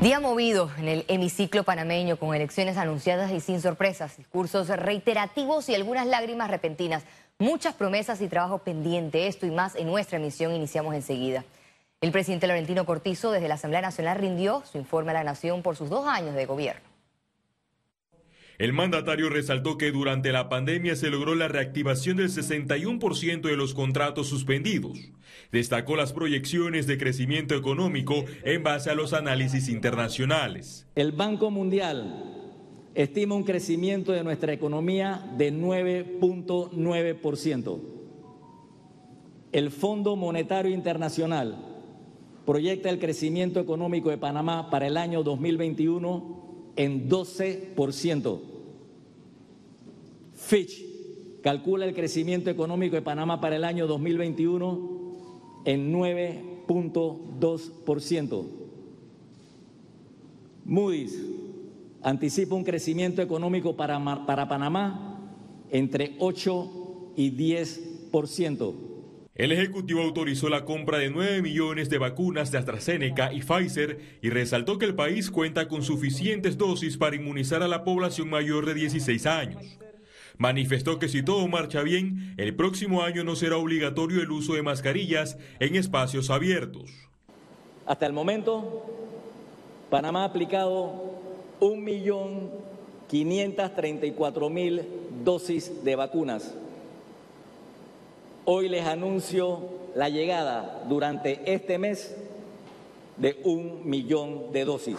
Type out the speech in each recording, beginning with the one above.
Día movido en el hemiciclo panameño con elecciones anunciadas y sin sorpresas, discursos reiterativos y algunas lágrimas repentinas. Muchas promesas y trabajo pendiente. Esto y más en nuestra emisión iniciamos enseguida. El presidente Laurentino Cortizo desde la Asamblea Nacional rindió su informe a la Nación por sus dos años de gobierno. El mandatario resaltó que durante la pandemia se logró la reactivación del 61% de los contratos suspendidos. Destacó las proyecciones de crecimiento económico en base a los análisis internacionales. El Banco Mundial estima un crecimiento de nuestra economía de 9.9%. El Fondo Monetario Internacional proyecta el crecimiento económico de Panamá para el año 2021 en 12%. Fitch calcula el crecimiento económico de Panamá para el año 2021 en 9.2%. Moody's anticipa un crecimiento económico para, para Panamá entre 8 y 10%. El Ejecutivo autorizó la compra de 9 millones de vacunas de AstraZeneca y Pfizer y resaltó que el país cuenta con suficientes dosis para inmunizar a la población mayor de 16 años. Manifestó que si todo marcha bien, el próximo año no será obligatorio el uso de mascarillas en espacios abiertos. Hasta el momento, Panamá ha aplicado 1.534.000 dosis de vacunas Hoy les anuncio la llegada durante este mes de un millón de dosis.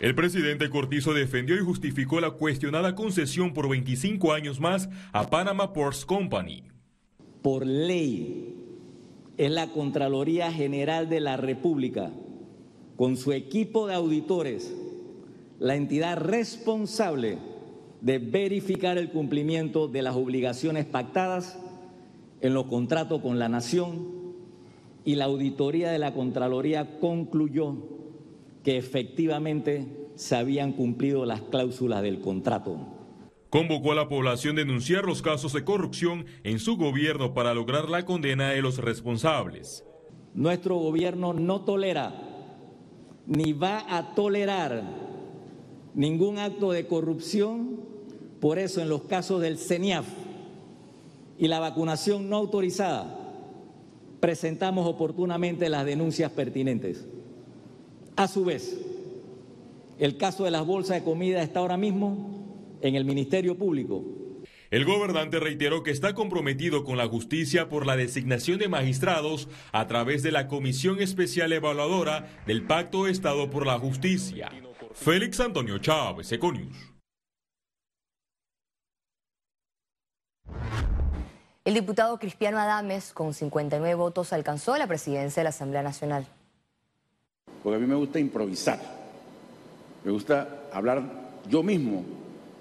El presidente Cortizo defendió y justificó la cuestionada concesión por 25 años más a Panama Ports Company. Por ley, es la Contraloría General de la República, con su equipo de auditores, la entidad responsable de verificar el cumplimiento de las obligaciones pactadas en los contratos con la Nación y la auditoría de la Contraloría concluyó que efectivamente se habían cumplido las cláusulas del contrato. Convocó a la población a denunciar los casos de corrupción en su gobierno para lograr la condena de los responsables. Nuestro gobierno no tolera ni va a tolerar ningún acto de corrupción, por eso en los casos del CENIAF y la vacunación no autorizada, presentamos oportunamente las denuncias pertinentes. A su vez, el caso de las bolsas de comida está ahora mismo en el Ministerio Público. El gobernante reiteró que está comprometido con la justicia por la designación de magistrados a través de la Comisión Especial Evaluadora del Pacto de Estado por la Justicia. Félix Antonio Chávez, Econius. El diputado Cristiano Adames, con 59 votos, alcanzó la presidencia de la Asamblea Nacional. Porque a mí me gusta improvisar, me gusta hablar yo mismo,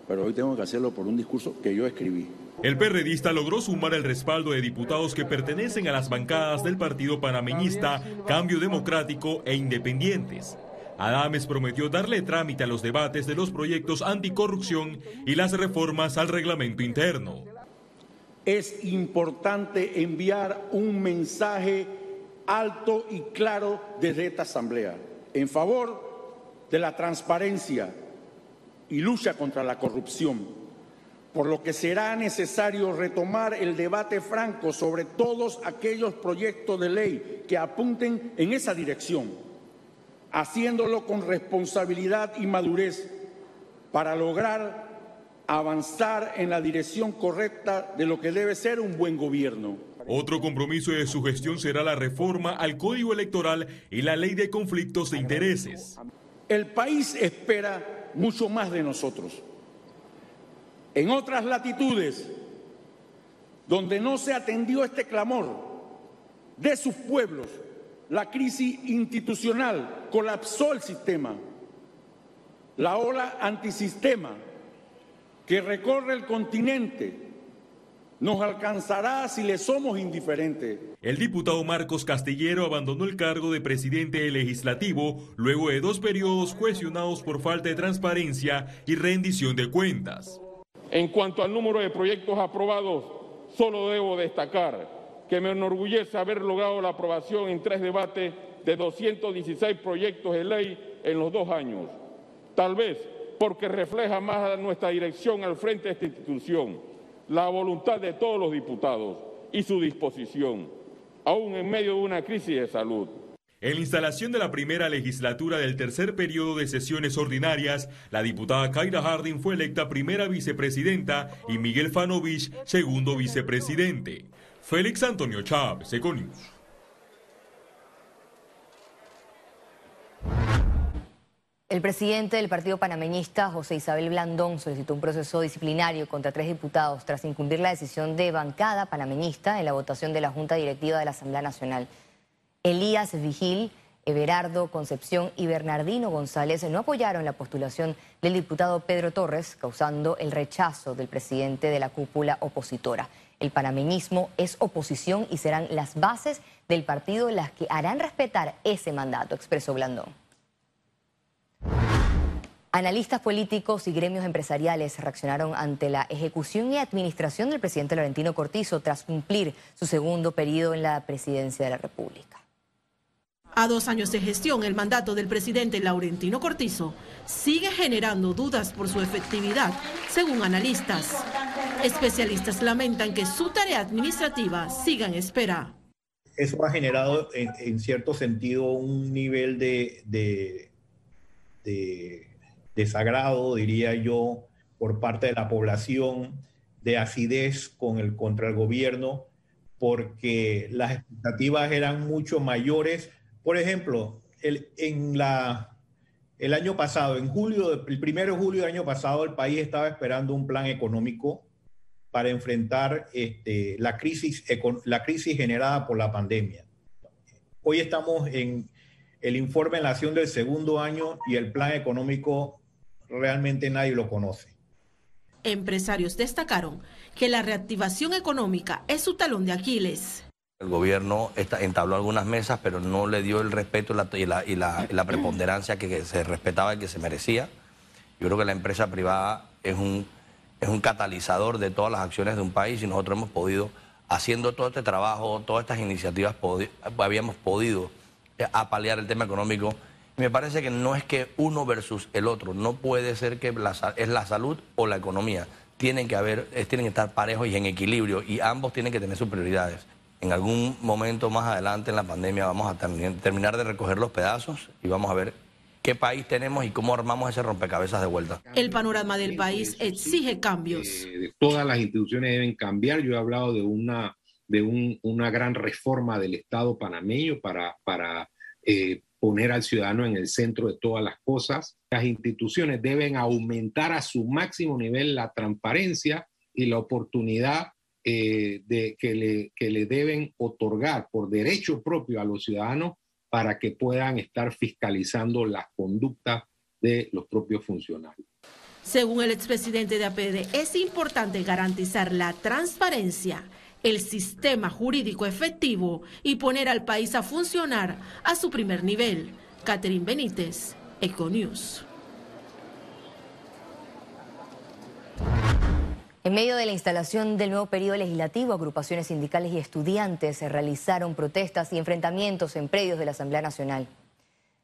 pero hoy tengo que hacerlo por un discurso que yo escribí. El perredista logró sumar el respaldo de diputados que pertenecen a las bancadas del partido panameñista Cambio Democrático e Independientes. Adames prometió darle trámite a los debates de los proyectos anticorrupción y las reformas al reglamento interno es importante enviar un mensaje alto y claro desde esta Asamblea en favor de la transparencia y lucha contra la corrupción, por lo que será necesario retomar el debate franco sobre todos aquellos proyectos de ley que apunten en esa dirección, haciéndolo con responsabilidad y madurez para lograr avanzar en la dirección correcta de lo que debe ser un buen gobierno. Otro compromiso de su gestión será la reforma al Código Electoral y la Ley de Conflictos de Intereses. El país espera mucho más de nosotros. En otras latitudes, donde no se atendió este clamor de sus pueblos, la crisis institucional colapsó el sistema. La ola antisistema que recorre el continente nos alcanzará si le somos indiferentes. El diputado Marcos Castillero abandonó el cargo de presidente legislativo luego de dos periodos cuestionados por falta de transparencia y rendición de cuentas. En cuanto al número de proyectos aprobados, solo debo destacar que me enorgullece haber logrado la aprobación en tres debates de 216 proyectos de ley en los dos años. Tal vez porque refleja más nuestra dirección al frente de esta institución, la voluntad de todos los diputados y su disposición, aún en medio de una crisis de salud. En la instalación de la primera legislatura del tercer periodo de sesiones ordinarias, la diputada Kaira Harding fue electa primera vicepresidenta y Miguel Fanovich segundo vicepresidente. Félix Antonio Chávez, Econius. El presidente del partido panameñista, José Isabel Blandón, solicitó un proceso disciplinario contra tres diputados tras incumplir la decisión de bancada panameñista en la votación de la Junta Directiva de la Asamblea Nacional. Elías Vigil, Everardo Concepción y Bernardino González no apoyaron la postulación del diputado Pedro Torres, causando el rechazo del presidente de la cúpula opositora. El panameñismo es oposición y serán las bases del partido las que harán respetar ese mandato, expresó Blandón. Analistas políticos y gremios empresariales reaccionaron ante la ejecución y administración del presidente Laurentino Cortizo tras cumplir su segundo periodo en la presidencia de la República. A dos años de gestión, el mandato del presidente Laurentino Cortizo sigue generando dudas por su efectividad, según analistas. Especialistas lamentan que su tarea administrativa siga en espera. Eso ha generado, en, cierto sentido, un nivel de, de desagrado, diría yo, por parte de la población, de acidez con el, contra el gobierno, porque las expectativas eran mucho mayores. Por ejemplo, el, en la, el año pasado, en julio, el primero de julio del año pasado, el país estaba esperando un plan económico para enfrentar este, la, crisis, la crisis generada por la pandemia. Hoy estamos en el informe en la acción del segundo año y el plan económico realmente nadie lo conoce. Empresarios destacaron que la reactivación económica es su talón de Aquiles. El gobierno entabló algunas mesas, pero no le dio el respeto y la, preponderancia que, se respetaba y que se merecía. Yo creo que la empresa privada es un, es un catalizador de todas las acciones de un país y nosotros hemos podido, haciendo todo este trabajo, todas estas iniciativas, habíamos podido eh, apalear el tema económico me parece que no es que uno versus el otro, no puede ser que es la salud o la economía. Tienen que haber, tienen que estar parejos y en equilibrio y ambos tienen que tener sus prioridades. En algún momento más adelante en la pandemia vamos a terminar de recoger los pedazos y vamos a ver qué país tenemos y cómo armamos ese rompecabezas de vuelta. El panorama del país exige cambios. Eh, todas las instituciones deben cambiar. Yo he hablado de una, de una gran reforma del Estado panameño para, para eh, poner al ciudadano en el centro de todas las cosas. Las instituciones deben aumentar a su máximo nivel la transparencia y la oportunidad eh, de, que, le, que le deben otorgar por derecho propio a los ciudadanos para que puedan estar fiscalizando las conductas de los propios funcionarios. Según el expresidente de APD, es importante garantizar la transparencia el sistema jurídico efectivo y poner al país a funcionar a su primer nivel. Catherine Benítez, Econews. En medio de la instalación del nuevo periodo legislativo, agrupaciones sindicales y estudiantes se realizaron protestas y enfrentamientos en predios de la Asamblea Nacional.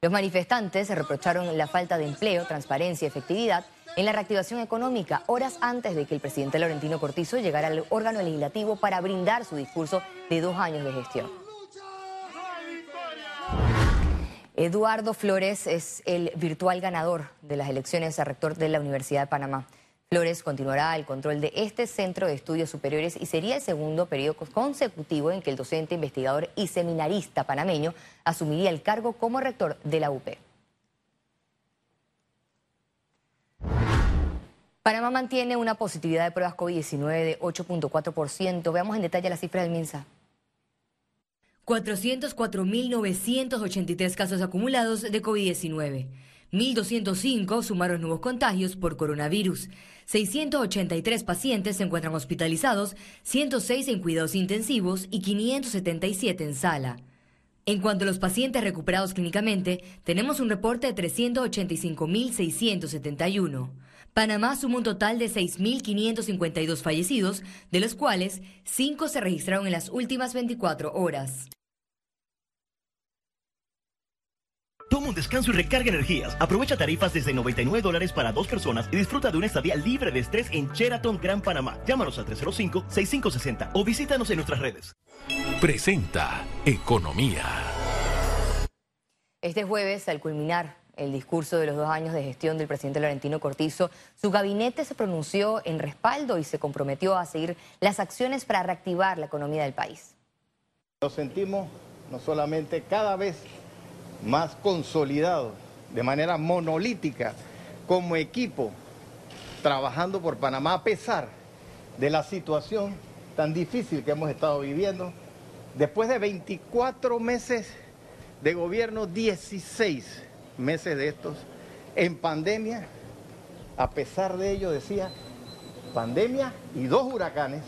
Los manifestantes se reprocharon la falta de empleo, transparencia y efectividad en la reactivación económica, horas antes de que el presidente Laurentino Cortizo llegara al órgano legislativo para brindar su discurso de dos años de gestión. Eduardo Flores es el virtual ganador de las elecciones a rector de la Universidad de Panamá. Flores continuará el control de este centro de estudios superiores y sería el segundo periodo consecutivo en que el docente, investigador y seminarista panameño asumiría el cargo como rector de la UP. Panamá mantiene una positividad de pruebas COVID-19 de 8.4%. Veamos en detalle la cifra del MINSA. 404.983 casos acumulados de COVID-19. 1.205 sumaron nuevos contagios por coronavirus. 683 pacientes se encuentran hospitalizados, 106 en cuidados intensivos y 577 en sala. En cuanto a los pacientes recuperados clínicamente, tenemos un reporte de 385.671. Panamá suma un total de 6.552 fallecidos, de los cuales 5 se registraron en las últimas 24 horas. Toma un descanso y recarga energías. Aprovecha tarifas desde 99 dólares para dos personas y disfruta de una estadía libre de estrés en Sheraton Gran Panamá. Llámanos al 305-6560 o visítanos en nuestras redes. Presenta Economía. Este jueves, al culminar el discurso de los dos años de gestión del presidente Laurentino Cortizo, su gabinete se pronunció en respaldo y se comprometió a seguir las acciones para reactivar la economía del país. Lo sentimos no solamente cada vez más consolidado, de manera monolítica, como equipo, trabajando por Panamá a pesar de la situación tan difícil que hemos estado viviendo. Después de 24 meses de gobierno, 16 meses de estos, en pandemia, a pesar de ello, decía, pandemia y dos huracanes,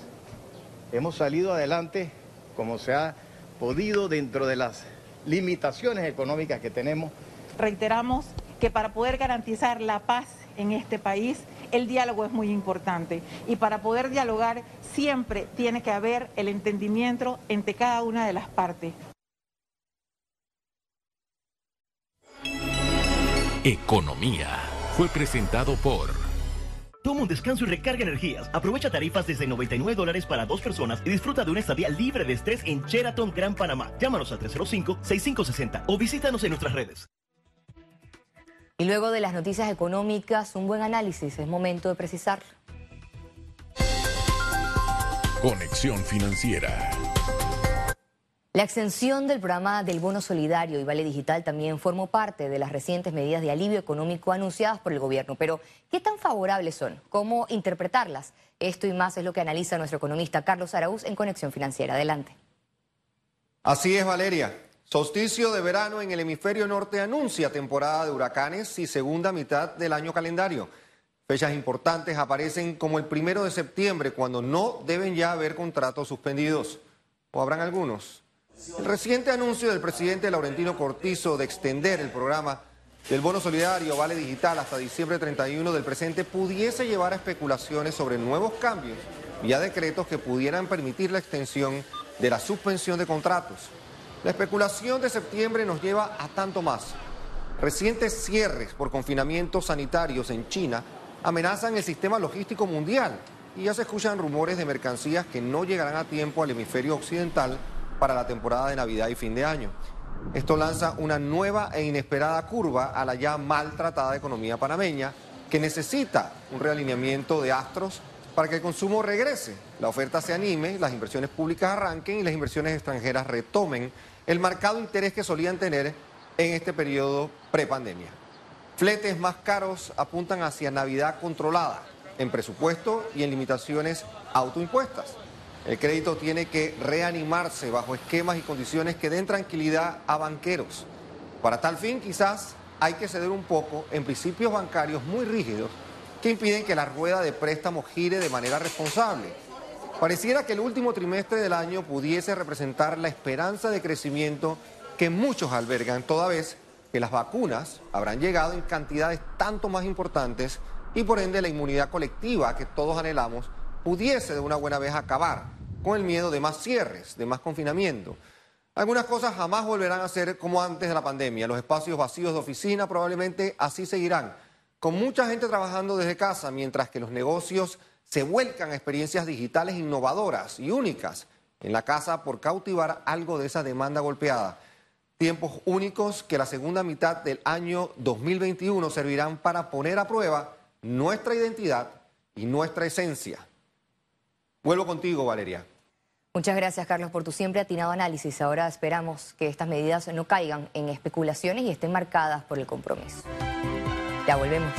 hemos salido adelante como se ha podido dentro de las limitaciones económicas que tenemos. Reiteramos que para poder garantizar la paz en este país, el diálogo es muy importante. Y para poder dialogar siempre tiene que haber el entendimiento entre cada una de las partes. Economía fue presentado por... Toma un descanso y recarga energías. Aprovecha tarifas desde 99 dólares para dos personas y disfruta de una estadía libre de estrés en Sheraton Gran Panamá. Llámanos al 305-6560 o visítanos en nuestras redes. Y luego de las noticias económicas, un buen análisis. Es momento de precisar. Conexión Financiera. La extensión del programa del bono solidario y vale digital también formó parte de las recientes medidas de alivio económico anunciadas por el gobierno. Pero, ¿qué tan favorables son? ¿Cómo interpretarlas? Esto y más es lo que analiza nuestro economista Carlos Araúz en Conexión Financiera. Adelante. Así es, Valeria. Solsticio de verano en el hemisferio norte anuncia temporada de huracanes y segunda mitad del año calendario. Fechas importantes aparecen como el primero de septiembre, cuando no deben ya haber contratos suspendidos. ¿O habrán algunos? El reciente anuncio del presidente Laurentino Cortizo de extender el programa del bono solidario Vale Digital hasta diciembre 31 del presente pudiese llevar a especulaciones sobre nuevos cambios vía decretos que pudieran permitir la extensión de la suspensión de contratos. La especulación de septiembre nos lleva a tanto más. Recientes cierres por confinamientos sanitarios en China amenazan el sistema logístico mundial y ya se escuchan rumores de mercancías que no llegarán a tiempo al hemisferio occidental para la temporada de Navidad y fin de año. Esto lanza una nueva e inesperada curva a la ya maltratada economía panameña, que necesita un realineamiento de astros para que el consumo regrese, la oferta se anime, las inversiones públicas arranquen y las inversiones extranjeras retomen el marcado interés que solían tener en este periodo prepandemia. Fletes más caros apuntan hacia Navidad controlada, en presupuesto y en limitaciones autoimpuestas. El crédito tiene que reanimarse bajo esquemas y condiciones que den tranquilidad a banqueros. Para tal fin, quizás hay que ceder un poco en principios bancarios muy rígidos que impiden que la rueda de préstamo gire de manera responsable. Pareciera que el último trimestre del año pudiese representar la esperanza de crecimiento que muchos albergan, toda vez que las vacunas habrán llegado en cantidades tanto más importantes y por ende la inmunidad colectiva que todos anhelamos pudiese de una buena vez acabar con el miedo de más cierres, de más confinamiento. Algunas cosas jamás volverán a ser como antes de la pandemia. Los espacios vacíos de oficina probablemente así seguirán, con mucha gente trabajando desde casa, mientras que los negocios se vuelcan a experiencias digitales innovadoras y únicas en la casa por cautivar algo de esa demanda golpeada. Tiempos únicos que la segunda mitad del año 2021 servirán para poner a prueba nuestra identidad y nuestra esencia. Vuelvo contigo, Valeria. Muchas gracias, Carlos, por tu siempre atinado análisis. Ahora esperamos que estas medidas no caigan en especulaciones y estén marcadas por el compromiso. Ya volvemos.